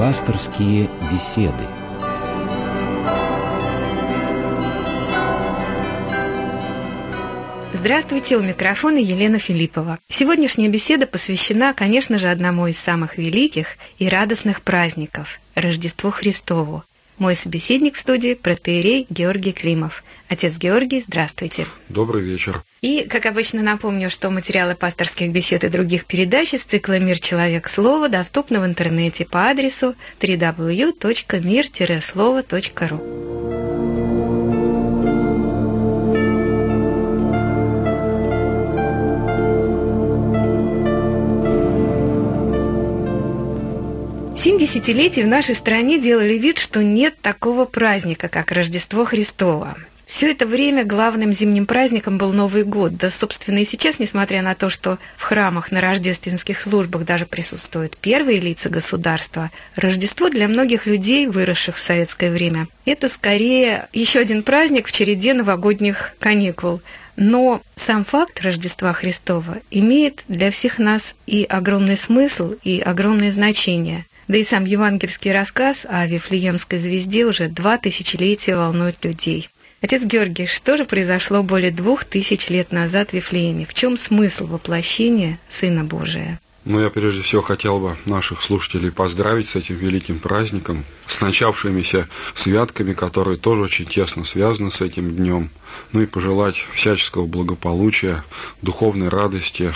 Пасторские беседы. Здравствуйте, у микрофона Елена Филиппова. Сегодняшняя беседа посвящена, конечно же, одному из самых великих и радостных праздников – Рождеству Христову. Мой собеседник в студии – протеерей Георгий Климов. Отец Георгий, здравствуйте. Добрый вечер. И, как обычно, напомню, что материалы пасторских бесед и других передач из цикла «Мир. Человек. Слово» доступны в интернете по адресу www.mir-слово.ру. Семь десятилетий в нашей стране делали вид, что нет такого праздника, как Рождество Христово. Все это время главным зимним праздником был Новый год. Да, собственно, и сейчас, несмотря на то, что в храмах на рождественских службах даже присутствуют первые лица государства, Рождество для многих людей, выросших в советское время, это скорее еще один праздник в череде новогодних каникул. Но сам факт Рождества Христова имеет для всех нас и огромный смысл, и огромное значение. Да и сам евангельский рассказ о Вифлеемской звезде уже два тысячелетия волнует людей. Отец Георгий, что же произошло более двух тысяч лет назад в Вифлееме? В чем смысл воплощения Сына Божия? Ну, я прежде всего хотел бы наших слушателей поздравить с этим великим праздником, с начавшимися святками, которые тоже очень тесно связаны с этим днем. Ну и пожелать всяческого благополучия, духовной радости,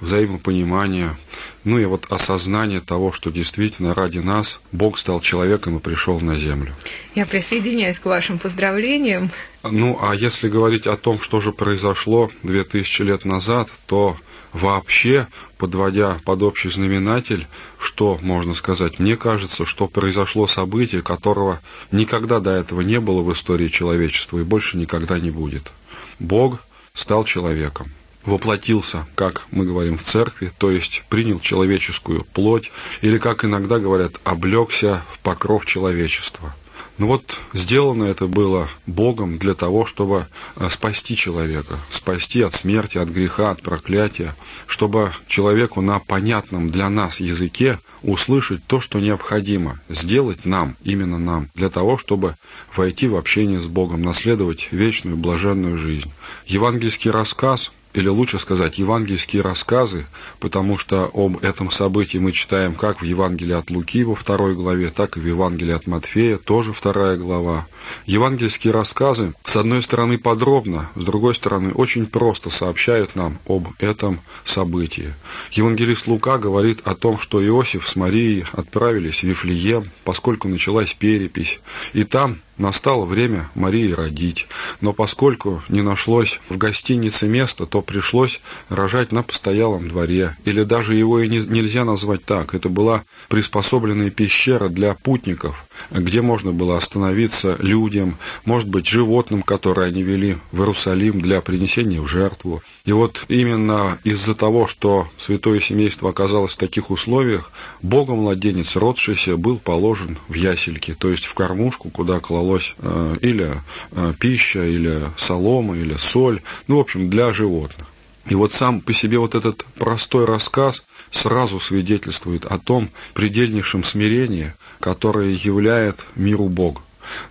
взаимопонимания, ну и вот осознание того, что действительно ради нас Бог стал человеком и пришел на землю. Я присоединяюсь к вашим поздравлениям. Ну, а если говорить о том, что же произошло 2000 лет назад, то вообще, подводя под общий знаменатель, что можно сказать? Мне кажется, что произошло событие, которого никогда до этого не было в истории человечества и больше никогда не будет. Бог стал человеком воплотился, как мы говорим в церкви, то есть принял человеческую плоть, или, как иногда говорят, облегся в покров человечества – ну вот сделано это было Богом для того, чтобы э, спасти человека, спасти от смерти, от греха, от проклятия, чтобы человеку на понятном для нас языке услышать то, что необходимо сделать нам, именно нам, для того, чтобы войти в общение с Богом, наследовать вечную блаженную жизнь. Евангельский рассказ или лучше сказать, евангельские рассказы, потому что об этом событии мы читаем как в Евангелии от Луки во второй главе, так и в Евангелии от Матфея, тоже вторая глава. Евангельские рассказы, с одной стороны, подробно, с другой стороны, очень просто сообщают нам об этом событии. Евангелист Лука говорит о том, что Иосиф с Марией отправились в Вифлеем, поскольку началась перепись, и там Настало время Марии родить, но поскольку не нашлось в гостинице места, то пришлось рожать на постоялом дворе, или даже его и не, нельзя назвать так. Это была приспособленная пещера для путников, где можно было остановиться людям, может быть, животным, которые они вели в Иерусалим для принесения в жертву. И вот именно из-за того, что святое семейство оказалось в таких условиях, Богом младенец, родшийся, был положен в ясельки, то есть в кормушку, куда клалось э, или э, пища, или солома, или соль, ну, в общем, для животных. И вот сам по себе вот этот простой рассказ сразу свидетельствует о том предельнейшем смирении, которое являет миру Бог.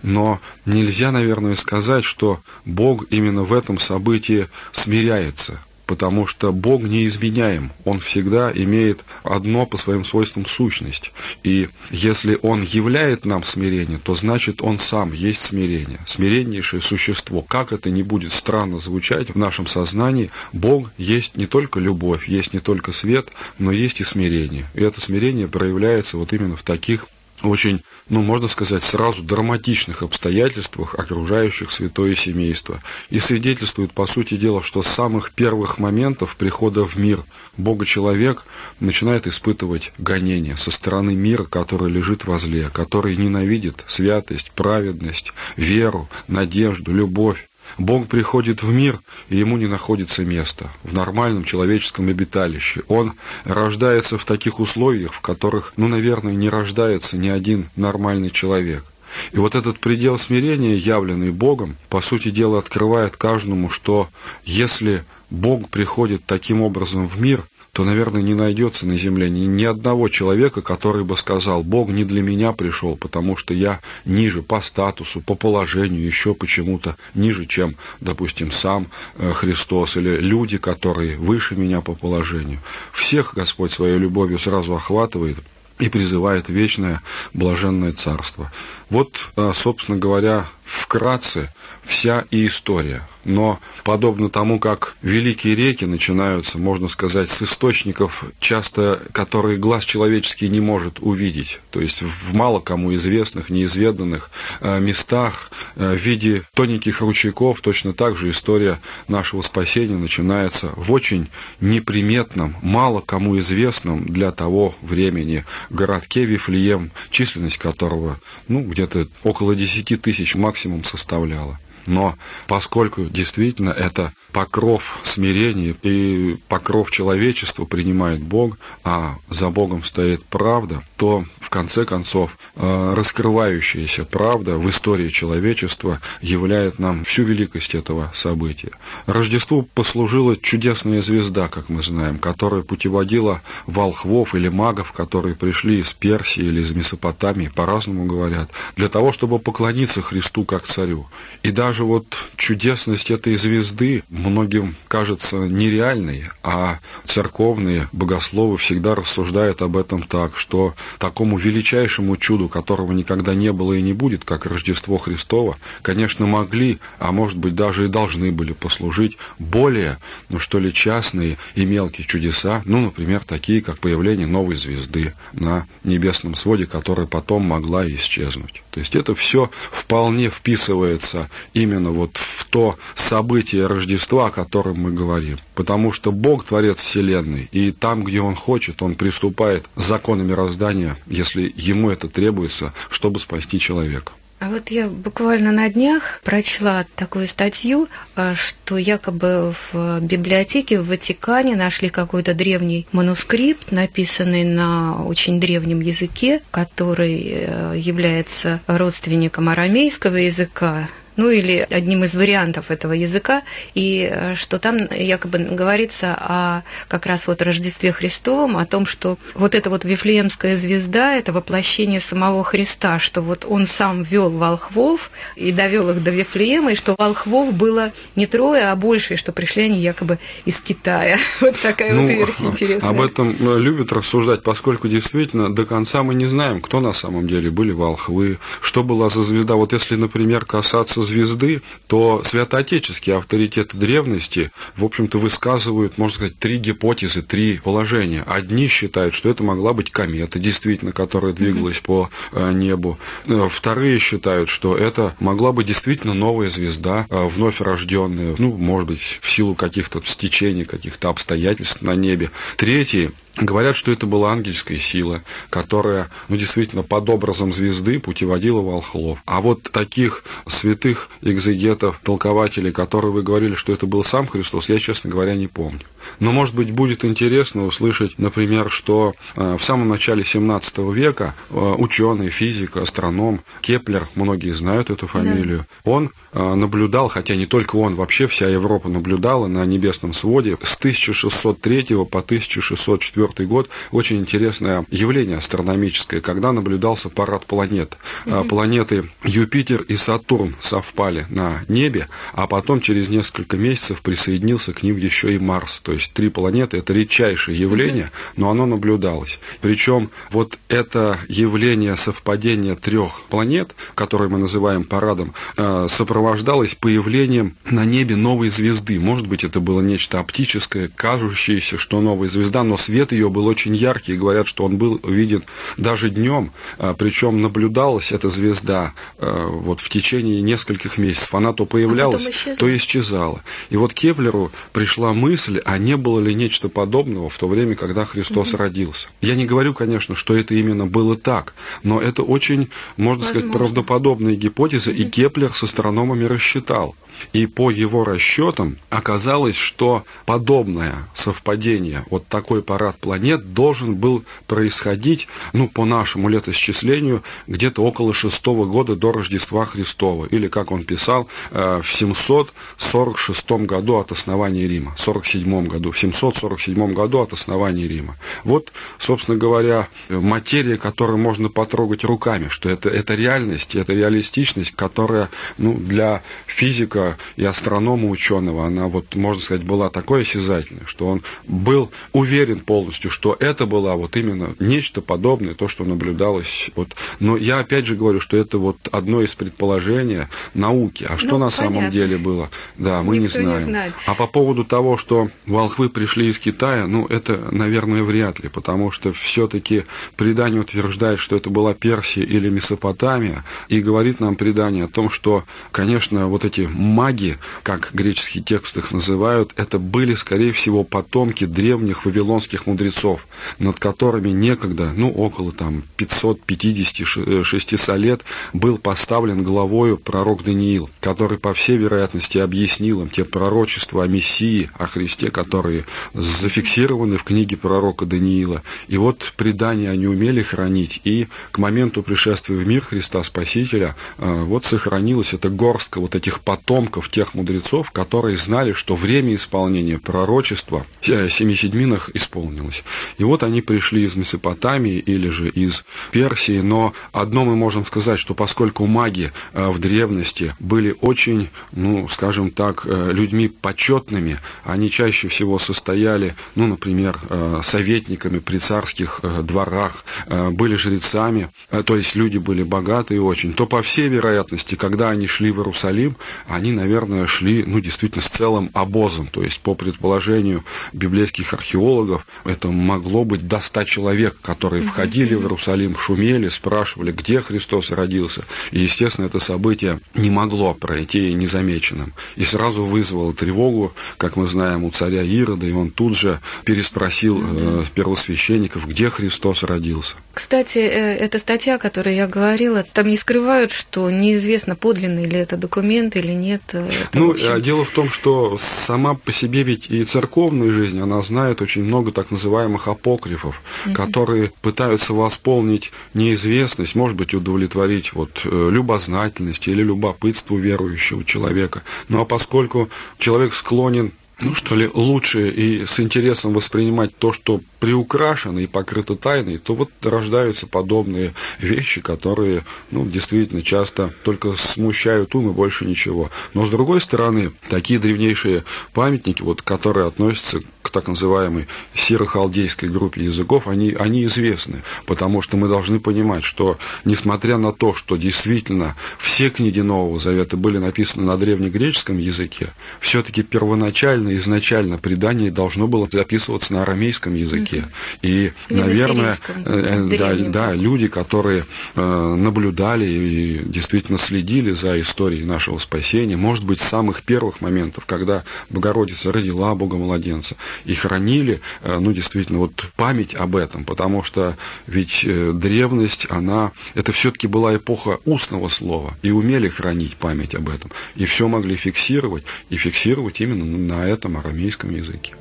Но нельзя, наверное, сказать, что Бог именно в этом событии смиряется потому что Бог не изменяем, Он всегда имеет одно по своим свойствам сущность. И если Он являет нам смирение, то значит Он сам есть смирение, смиреннейшее существо. Как это не будет странно звучать в нашем сознании, Бог есть не только любовь, есть не только свет, но есть и смирение. И это смирение проявляется вот именно в таких очень, ну, можно сказать, сразу драматичных обстоятельствах, окружающих святое семейство. И свидетельствует, по сути дела, что с самых первых моментов прихода в мир Бога-человек начинает испытывать гонения со стороны мира, который лежит возле, который ненавидит святость, праведность, веру, надежду, любовь. Бог приходит в мир, и ему не находится места в нормальном человеческом обиталище. Он рождается в таких условиях, в которых, ну, наверное, не рождается ни один нормальный человек. И вот этот предел смирения, явленный Богом, по сути дела открывает каждому, что если Бог приходит таким образом в мир, то, наверное, не найдется на земле ни, ни одного человека, который бы сказал, Бог не для меня пришел, потому что я ниже по статусу, по положению, еще почему-то ниже, чем, допустим, сам э, Христос или люди, которые выше меня по положению. Всех Господь своей любовью сразу охватывает и призывает вечное блаженное царство. Вот, э, собственно говоря, вкратце вся и история – но подобно тому, как великие реки начинаются, можно сказать, с источников, часто которые глаз человеческий не может увидеть, то есть в мало кому известных, неизведанных э, местах э, в виде тоненьких ручейков, точно так же история нашего спасения начинается в очень неприметном, мало кому известном для того времени городке Вифлеем, численность которого ну, где-то около 10 тысяч максимум составляла. Но поскольку действительно это покров смирения и покров человечества принимает Бог, а за Богом стоит правда, то в конце концов э, раскрывающаяся правда в истории человечества являет нам всю великость этого события. Рождеству послужила чудесная звезда, как мы знаем, которая путеводила волхвов или магов, которые пришли из Персии или из Месопотамии, по-разному говорят, для того, чтобы поклониться Христу как царю. И даже вот чудесность этой звезды многим кажется нереальной, а церковные богословы всегда рассуждают об этом так, что такому величайшему чуду, которого никогда не было и не будет, как Рождество Христово, конечно, могли, а может быть даже и должны были послужить более, ну что ли, частные и мелкие чудеса, ну, например, такие, как появление новой звезды на небесном своде, которая потом могла исчезнуть. То есть это все вполне вписывается именно вот в то событие Рождества, о котором мы говорим. Потому что Бог творец Вселенной, и там, где Он хочет, Он приступает законы мироздания, если Ему это требуется, чтобы спасти человека. А вот я буквально на днях прочла такую статью, а, что якобы в библиотеке в Ватикане нашли какой-то древний манускрипт, написанный на очень древнем языке, который э, является родственником арамейского языка, ну или одним из вариантов этого языка, и э, что там якобы говорится о как раз вот Рождестве Христовом, о том, что вот эта вот Вифлеемская звезда – это воплощение самого Христа, что вот он сам вел волхвов и довел их до Вифлеема, и что волхвов было не трое, а больше, и что пришли они якобы из Китая. Вот такая ну, вот версия интересная. Об этом э, любят рассуждать, поскольку действительно до конца мы не знаем, кто на самом деле были волхвы, что была за звезда. Вот если, например, касаться звезды, то святоотеческие авторитеты древности, в общем-то, высказывают, можно сказать, три гипотезы, три положения. Одни считают, что это могла быть комета, действительно, которая двигалась по э, небу. Э, вторые считают, что это могла быть действительно новая звезда, э, вновь рожденная, ну, может быть, в силу каких-то стечений, каких-то обстоятельств на небе. Третьи Говорят, что это была ангельская сила, которая, ну, действительно, под образом звезды путеводила волхлов. А вот таких святых экзегетов, толкователей, которые вы говорили, что это был сам Христос, я, честно говоря, не помню. Но, может быть, будет интересно услышать, например, что э, в самом начале 17 века э, ученый, физик, астроном Кеплер, многие знают эту фамилию, да. он э, наблюдал, хотя не только он, вообще вся Европа наблюдала на небесном своде с 1603 по 1604 год очень интересное явление астрономическое, когда наблюдался парад планет. Угу. Планеты Юпитер и Сатурн совпали на небе, а потом через несколько месяцев присоединился к ним еще и Марс, то есть три планеты – это редчайшее явление, но оно наблюдалось. Причем вот это явление совпадения трех планет, которые мы называем парадом, э, сопровождалось появлением на небе новой звезды. Может быть, это было нечто оптическое, кажущееся, что новая звезда, но свет ее был очень яркий, и говорят, что он был виден даже днем, э, причем наблюдалась эта звезда э, вот в течение нескольких месяцев. Она то появлялась, а то исчезала. И вот Кеплеру пришла мысль, а не было ли нечто подобного в то время, когда Христос угу. родился. Я не говорю, конечно, что это именно было так, но это очень, можно Возможно. сказать, правдоподобная гипотеза, угу. и Кеплер с астрономами рассчитал. И по его расчетам оказалось, что подобное совпадение, вот такой парад планет должен был происходить, ну, по нашему летосчислению, где-то около шестого года до Рождества Христова, или, как он писал, э, в 746 году от основания Рима, 47 году, в 747 году от основания Рима. Вот, собственно говоря, материя, которую можно потрогать руками, что это, это реальность, это реалистичность, которая ну, для физика и астронома ученого, она вот, можно сказать, была такой осязательной, что он был уверен полностью, что это было вот именно нечто подобное, то, что наблюдалось. Вот. Но я опять же говорю, что это вот одно из предположений науки. А что ну, на понятно. самом деле было? Да, мы Никто не знаем. Не знает. а по поводу того, что волхвы пришли из Китая, ну, это, наверное, вряд ли, потому что все-таки предание утверждает, что это была Персия или Месопотамия, и говорит нам предание о том, что, конечно, вот эти маги, как греческие тексты их называют, это были, скорее всего, потомки древних вавилонских мудрецов, над которыми некогда, ну, около там 550-600 лет был поставлен главою пророк Даниил, который, по всей вероятности, объяснил им те пророчества о Мессии, о Христе, которые зафиксированы в книге пророка Даниила. И вот предания они умели хранить, и к моменту пришествия в мир Христа Спасителя э, вот сохранилась эта горстка вот этих потомков тех мудрецов, которые знали, что время исполнения пророчества э, семи седьминах исполнилось. И вот они пришли из Месопотамии или же из Персии, но одно мы можем сказать, что поскольку маги э, в древности были очень, ну, скажем так, людьми почетными, они чаще всего состояли, ну, например, советниками при царских дворах, были жрецами, то есть люди были богатые очень, то, по всей вероятности, когда они шли в Иерусалим, они, наверное, шли, ну, действительно, с целым обозом. То есть, по предположению библейских археологов, это могло быть до ста человек, которые входили в Иерусалим, шумели, спрашивали, где Христос родился. И, естественно, это событие не могло пройти незамеченным. И сразу вызвало тревогу, как мы знаем, у царя Ирода, и он тут же переспросил э, первосвященников, где Христос родился. Кстати, э, эта статья, о которой я говорила, там не скрывают, что неизвестно, подлинный ли это документ или нет. Это, ну, общем... Э, дело в том, что сама по себе ведь и церковная жизнь, она знает очень много так называемых апокрифов, угу. которые пытаются восполнить неизвестность, может быть, удовлетворить вот э, любознательность или любопытство верующего человека. Ну а поскольку человек склонен ну что ли, лучше и с интересом воспринимать то, что приукрашено и покрыто тайной, то вот рождаются подобные вещи, которые, ну, действительно часто только смущают ум и больше ничего. Но с другой стороны, такие древнейшие памятники, вот, которые относятся к так называемой сирохалдейской группе языков, они, они известны, потому что мы должны понимать, что несмотря на то, что действительно все книги Нового Завета были написаны на древнегреческом языке, все-таки первоначально, изначально предание должно было записываться на арамейском языке. И, Или наверное, э, да, да, люди, которые э, наблюдали и действительно следили за историей нашего спасения, может быть, с самых первых моментов, когда Богородица родила Бога-младенца, и хранили, э, ну, действительно, вот память об этом, потому что ведь э, древность, она, это все-таки была эпоха устного слова, и умели хранить память об этом, и все могли фиксировать, и фиксировать именно на этом арамейском языке.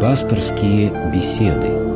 Пасторские беседы –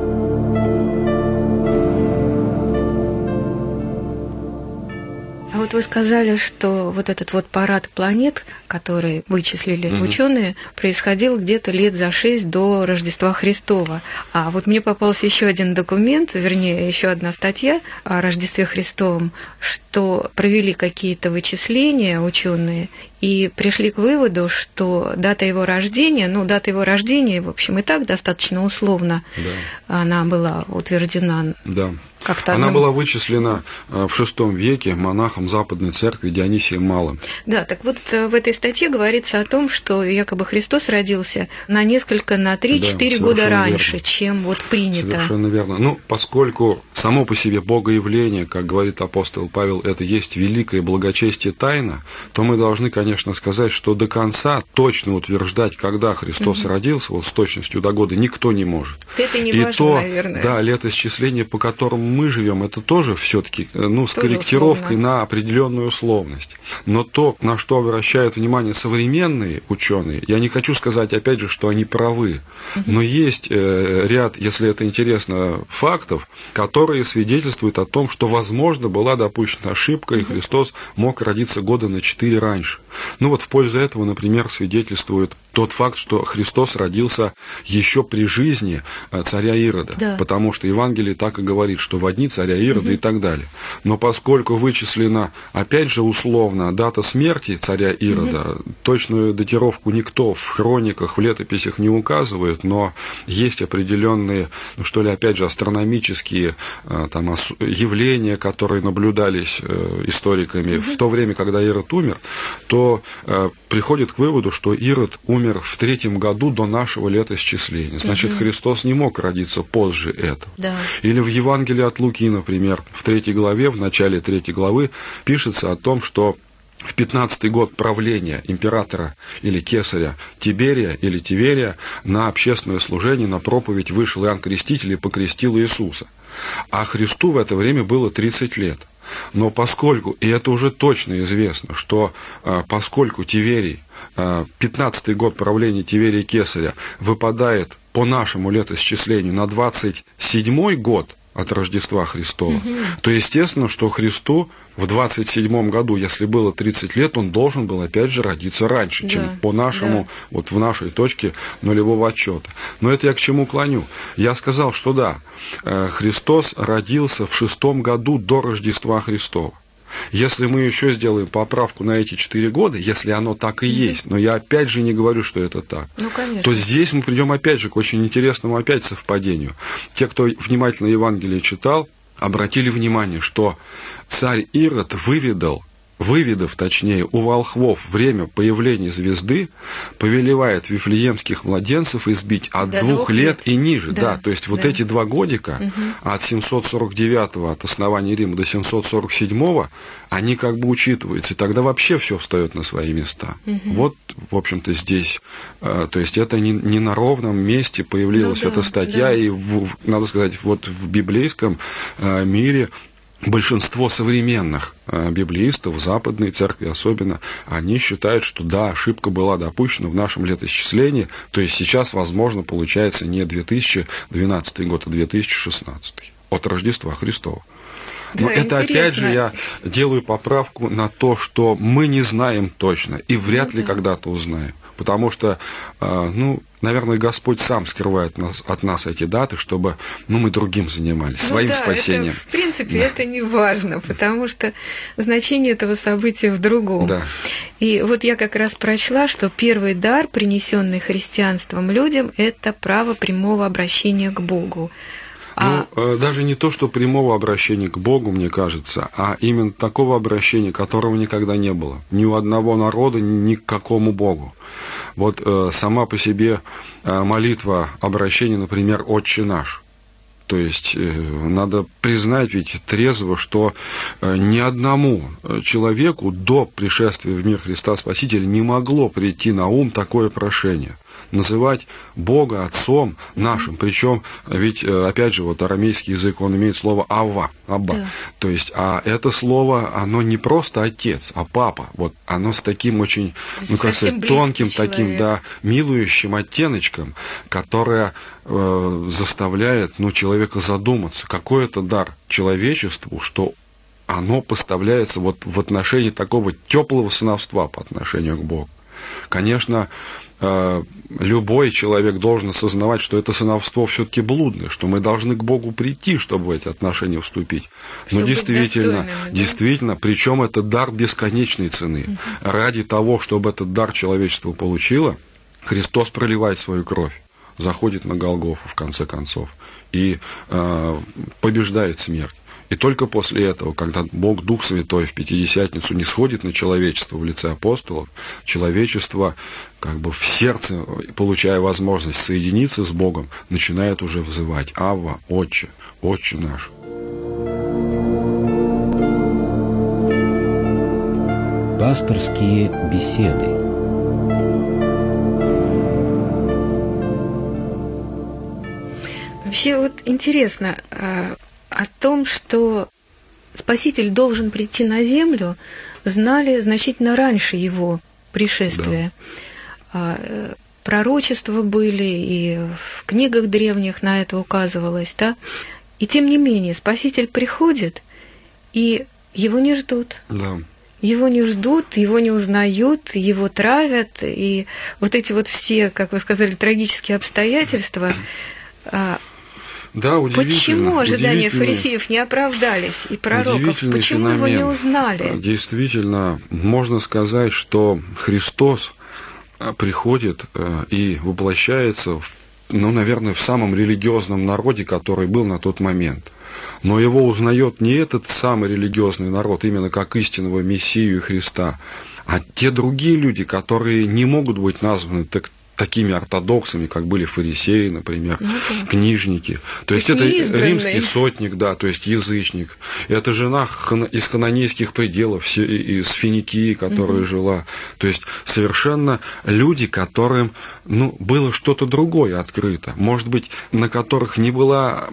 вот вы сказали, что вот этот вот парад планет, который вычислили угу. ученые, происходил где-то лет за шесть до Рождества Христова. А вот мне попался еще один документ, вернее, еще одна статья о Рождестве Христовом, что провели какие-то вычисления ученые и пришли к выводу, что дата его рождения, ну, дата его рождения, в общем, и так достаточно условно да. она была утверждена. Да. Как-то Она одному... была вычислена э, в VI веке монахом Западной Церкви Дионисием Малым. Да, так вот э, в этой статье говорится о том, что якобы Христос родился на несколько, на 3-4 да, года раньше, верно. чем вот принято. Совершенно верно. Ну, поскольку само по себе богоявление, как говорит апостол Павел, это есть великое благочестие тайна, то мы должны, конечно, сказать, что до конца точно утверждать, когда Христос угу. родился, вот с точностью до года, никто не может. Это не И важно, то, наверное. да, летоисчисление, по которому мы живем, это тоже все-таки, ну, с Тоже корректировкой условно. на определенную условность. Но то, на что обращают внимание современные ученые, я не хочу сказать, опять же, что они правы, но есть э, ряд, если это интересно, фактов, которые свидетельствуют о том, что, возможно, была допущена ошибка, и Христос мог родиться года на четыре раньше. Ну вот в пользу этого, например, свидетельствует тот факт, что Христос родился еще при жизни э, царя Ирода, Да. потому что Евангелие так и говорит, что в одни царя Ирода и так далее. Но поскольку вычислена, опять же, условно, дата смерти царя Ирода, точную датировку никто в хрониках, в летописях не указывает, но есть определенные, ну что ли, опять же, астрономические э, там, явления, которые наблюдались э, историками в то время, когда Ирод умер, то э, приходит к выводу, что Ирод умер в третьем году до нашего летоисчисления. Значит, Христос не мог родиться позже этого. Да. Или в Евангелии от Луки, например, в третьей главе, в начале третьей главы, пишется о том, что в 15 год правления императора или кесаря Тиберия или Тиверия на общественное служение, на проповедь вышел Иоанн Креститель и покрестил Иисуса. А Христу в это время было 30 лет. Но поскольку, и это уже точно известно, что а, поскольку Тиверий, а, 15 год правления Тиверия Кесаря выпадает по нашему летоисчислению на 27 год от Рождества Христова, то естественно, что Христу в 27 году, если было 30 лет, он должен был опять же родиться раньше, Да, чем по нашему, вот в нашей точке нулевого отчета. Но это я к чему клоню? Я сказал, что да, э, Христос родился в шестом году до Рождества Христова. Если мы еще сделаем поправку на эти четыре года, если оно так и есть, но я опять же не говорю, что это так, Ну, конечно. то здесь мы придем опять же к очень интересному опять совпадению. Те, кто внимательно Евангелие читал, обратили внимание, что царь Ирод выведал, выведав, точнее, у волхвов время появления звезды, повелевает вифлеемских младенцев избить от До двух, двух лет, лет. и ниже. Да, Да, то есть вот да. эти два годика от 749 от основания Рима до 747 они как бы учитываются, и тогда вообще все встает на свои места. Вот, в общем-то, здесь, э, то есть это не, не на ровном месте появилась Ну да, эта статья, да. и, в- в- надо сказать, вот в библейском э, мире большинство современных э, библеистов, западной церкви особенно, они считают, что да, ошибка была допущена в нашем летоисчислении, то есть сейчас, возможно, получается не 2012 год, а 2016 от Рождества Христова. Но Да, это опять же интересно. я делаю поправку на то, что мы не знаем точно и вряд Ну ли когда-то узнаем. Потому что, э, ну, наверное, Господь сам скрывает нас, от нас эти даты, чтобы ну, мы другим занимались, Ну своим да, спасением. Это, в принципе, Да. это не важно, потому что значение этого события в другом. Да. И вот я как раз прочла, что первый дар, принесенный христианством людям, это право прямого обращения к Богу. А Ну, даже не то, что прямого обращения к Богу, мне кажется, а именно такого обращения, которого никогда не было. Ни у одного народа, ни к какому Богу. Вот э, сама по себе э, молитва обращения, например, «Отче наш», то есть э, надо признать ведь трезво, что э, ни одному человеку до пришествия в мир Христа Спасителя не могло прийти на ум такое прошение называть Бога Отцом нашим. Причем, ведь, э, опять же, вот арамейский язык, он имеет слово «ава», «абба». Да. То есть, а это слово, оно не просто отец, а папа. Вот оно с таким очень, ну, как сказать, тонким таким, человек. да, милующим оттеночком, которое э, заставляет ну, человека задуматься, какой это дар человечеству, что оно поставляется вот в отношении такого теплого сыновства по отношению к Богу. Конечно, любой человек должен осознавать, что это сыновство все-таки блудное, что мы должны к Богу прийти, чтобы в эти отношения вступить. Но Чтобы быть действительно, достойными, да? действительно, причем это дар бесконечной цены. Ради того, чтобы этот дар человечество получило, Христос проливает свою кровь, заходит на Голгофу в конце концов и э, побеждает смерть. И только после этого, когда Бог Дух Святой в Пятидесятницу не сходит на человечество в лице апостолов, человечество как бы в сердце, получая возможность соединиться с Богом, начинает уже взывать «Авва, Отче, Отче наш». Пасторские беседы – Вообще вот интересно, а, о том, что Спаситель должен прийти на землю, знали значительно раньше его пришествия. Да. Э, пророчества были, и в книгах древних на это указывалось, да. И тем не менее, Спаситель приходит, и его не ждут. Да. Его не ждут, его не узнают, его травят, и вот эти вот все, как вы сказали, трагические обстоятельства. А, да, удивительно. Почему ожидания фарисеев не оправдались и пророков? Почему феномен. его не узнали? Действительно, можно сказать, что Христос а, приходит э, и воплощается, ну, наверное, в самом религиозном народе, который был на тот момент – но его узнает не этот самый религиозный народ, именно как истинного Мессию Христа, а те другие люди, которые не могут быть названы так, такими ортодоксами, как были фарисеи, например, ну, да. книжники. То, то есть это римский сотник, да, то есть язычник. Это жена из хананейских пределов, из Финикии, которая угу. жила. То есть совершенно люди, которым ну, было что-то другое открыто. Может быть, на которых не была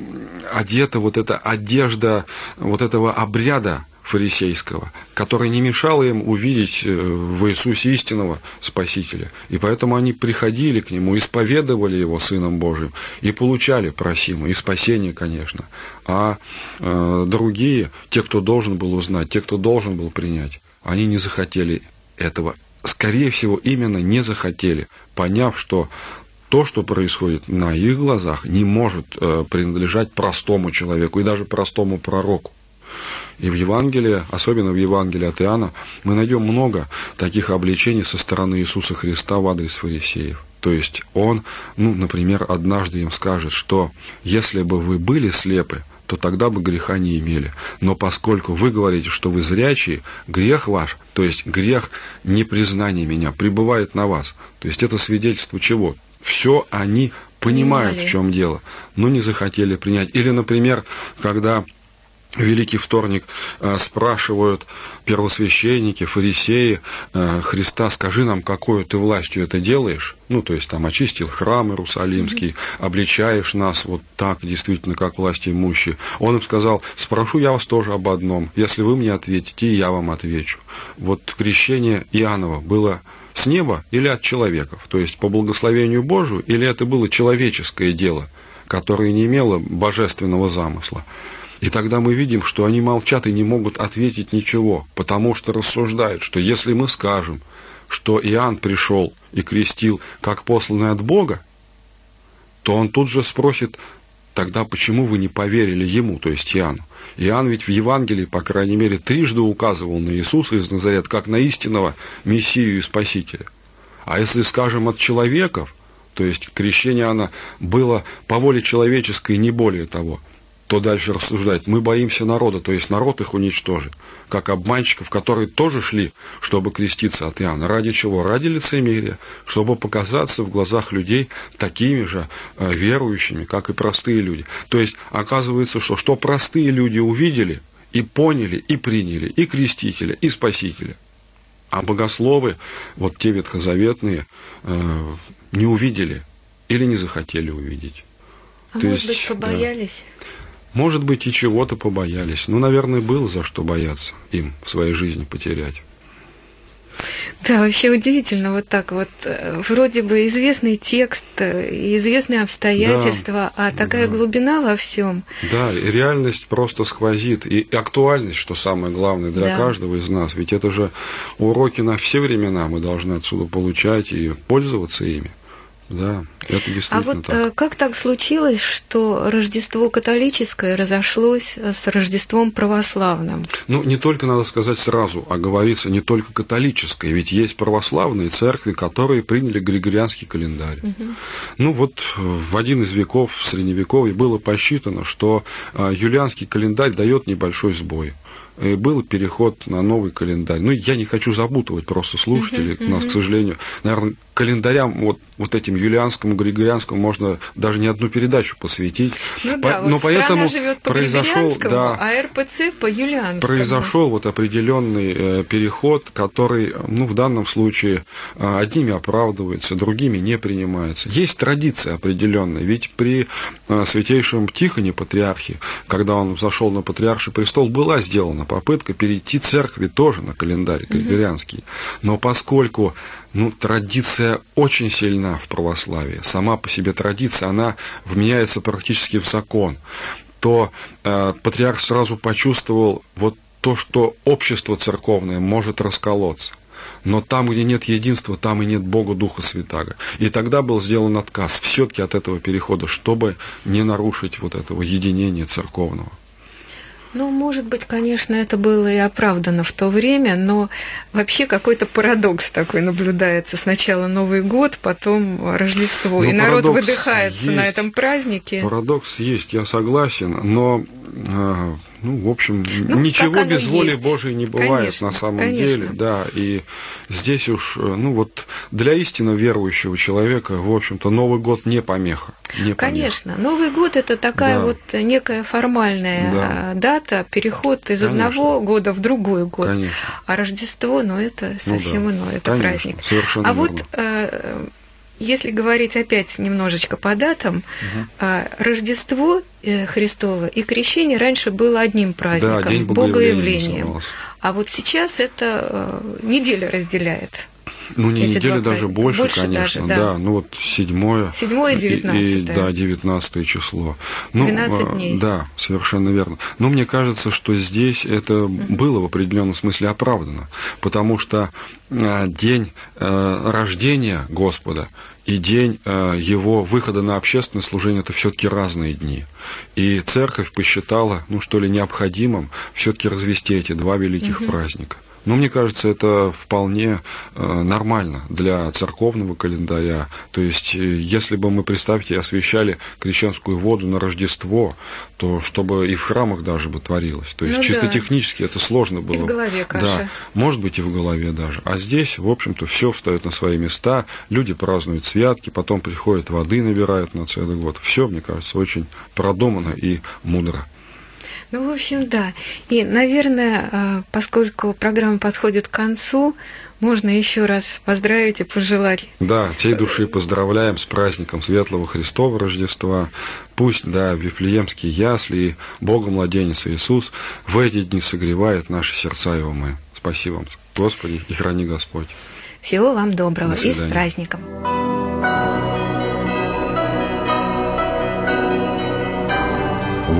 одета вот эта одежда вот этого обряда фарисейского, которое не мешало им увидеть э, в Иисусе истинного Спасителя. И поэтому они приходили к Нему, исповедовали Его Сыном Божьим и получали просимое, и спасение, конечно. А э, другие, те, кто должен был узнать, те, кто должен был принять, они не захотели этого. Скорее всего, именно не захотели, поняв, что то, что происходит на их глазах, не может э, принадлежать простому человеку и даже простому пророку. И в Евангелии, особенно в Евангелии от Иоанна, мы найдем много таких обличений со стороны Иисуса Христа в адрес фарисеев. То есть он, ну, например, однажды им скажет, что если бы вы были слепы, то тогда бы греха не имели. Но поскольку вы говорите, что вы зрячие, грех ваш, то есть грех непризнания меня, пребывает на вас. То есть это свидетельство чего? Все они понимают, Понимали. в чем дело, но не захотели принять. Или, например, когда Великий вторник э, спрашивают первосвященники, фарисеи э, Христа, скажи нам, какой ты властью это делаешь? Ну, то есть там очистил храм Иерусалимский, обличаешь нас вот так, действительно, как власти имущие. Он им сказал, спрошу я вас тоже об одном, если вы мне ответите, и я вам отвечу. Вот крещение Иоаннова было с неба или от человеков, то есть по благословению Божию, или это было человеческое дело, которое не имело божественного замысла. И тогда мы видим, что они молчат и не могут ответить ничего, потому что рассуждают, что если мы скажем, что Иоанн пришел и крестил как посланный от Бога, то он тут же спросит, тогда почему вы не поверили ему, то есть Иоанну? Иоанн ведь в Евангелии, по крайней мере, трижды указывал на Иисуса из Назарет как на истинного Мессию и Спасителя. А если скажем от человеков, то есть крещение Иоанна было по воле человеческой, не более того – то дальше рассуждать. Мы боимся народа, то есть народ их уничтожит, как обманщиков, которые тоже шли, чтобы креститься от Иоанна. Ради чего? Ради лицемерия, чтобы показаться в глазах людей такими же э, верующими, как и простые люди. То есть оказывается, что что простые люди увидели и поняли, и приняли, и крестителя, и спасителя. А богословы, вот те ветхозаветные, э, не увидели или не захотели увидеть. А То может есть, быть, побоялись? Да. Может быть, и чего-то побоялись. Ну, наверное, было за что бояться им в своей жизни потерять. Да, вообще удивительно вот так вот. Вроде бы известный текст, известные обстоятельства, да, а такая да. глубина во всем. Да, и реальность просто сквозит. И актуальность, что самое главное для да. каждого из нас. Ведь это же уроки на все времена мы должны отсюда получать и пользоваться ими. Да, это действительно А вот так. Э, как так случилось, что Рождество католическое разошлось с Рождеством православным? Ну, не только, надо сказать сразу, а говорится не только католическое, ведь есть православные церкви, которые приняли Григорианский календарь. Угу. Ну, вот в один из веков, в Средневековье, было посчитано, что э, юлианский календарь дает небольшой сбой. И был переход на новый календарь. Ну, я не хочу запутывать просто слушателей, у нас, к сожалению, наверное, календарям, вот, вот этим юлианскому, григорианскому можно даже не одну передачу посвятить. Ну, да, по, вот поэтому живет по произошел, да, а РПЦ по юлианскому. Произошел вот определенный э, переход, который, ну, в данном случае э, одними оправдывается, другими не принимается. Есть традиция определенная, ведь при э, святейшем Тихоне патриархе, когда он взошел на патриарший престол, была сделана попытка перейти церкви тоже на календарь григорианский. Но поскольку ну, традиция очень сильна в православии. Сама по себе традиция, она вменяется практически в закон. То э, патриарх сразу почувствовал вот то, что общество церковное может расколоться. Но там, где нет единства, там и нет Бога Духа Святаго. И тогда был сделан отказ все-таки от этого перехода, чтобы не нарушить вот этого единения церковного. Ну, может быть, конечно, это было и оправдано в то время, но вообще какой-то парадокс такой наблюдается. Сначала Новый год, потом Рождество, но и народ выдыхается есть. на этом празднике. Парадокс есть, я согласен, но а, ну, в общем, ну, ничего без воли есть. Божией не бывает конечно, на самом конечно. деле, да. И здесь уж, э, ну вот для истинно верующего человека, в общем-то, Новый год не помеха. Не конечно, помеха. Новый год это такая да. вот некая формальная да. дата, переход из конечно. одного года в другой год. Конечно. А Рождество, ну это совсем ну, да. иное, это конечно, праздник. Совершенно а верно. вот э, если говорить опять немножечко по датам, угу. Рождество э, Христово и Крещение раньше было одним праздником, да, день Богоявлением. А вот сейчас это э, неделя разделяет. Ну, не неделя даже больше, больше конечно, даже, да. да. Ну, вот седьмое. Седьмое и девятнадцатое. Да, девятнадцатое число. Ну, 12 а, дней. Да, совершенно верно. Но мне кажется, что здесь это было в определенном смысле оправдано, потому что а, день а, рождения Господа и день его выхода на общественное служение это все-таки разные дни. И церковь посчитала, ну что ли, необходимым все-таки развести эти два великих угу. праздника. Но мне кажется, это вполне э, нормально для церковного календаря. То есть, э, если бы мы, представьте, освещали крещенскую воду на Рождество, то чтобы и в храмах даже бы творилось. То есть, ну, чисто да. технически это сложно было. И в голове каша. Да, может быть, и в голове даже. А здесь, в общем-то, все встает на свои места, люди празднуют святки, потом приходят воды, набирают на целый год. Все, мне кажется, очень продумано и мудро. Ну, в общем, да. И, наверное, а, поскольку программа подходит к концу, можно еще раз поздравить и пожелать. Да, всей души поздравляем с праздником Светлого Христова Рождества. Пусть, да, Вифлеемские ясли и Бога Младенец Иисус в эти дни согревает наши сердца и умы. Спасибо вам, Господи, и храни Господь. Всего вам доброго и с праздником.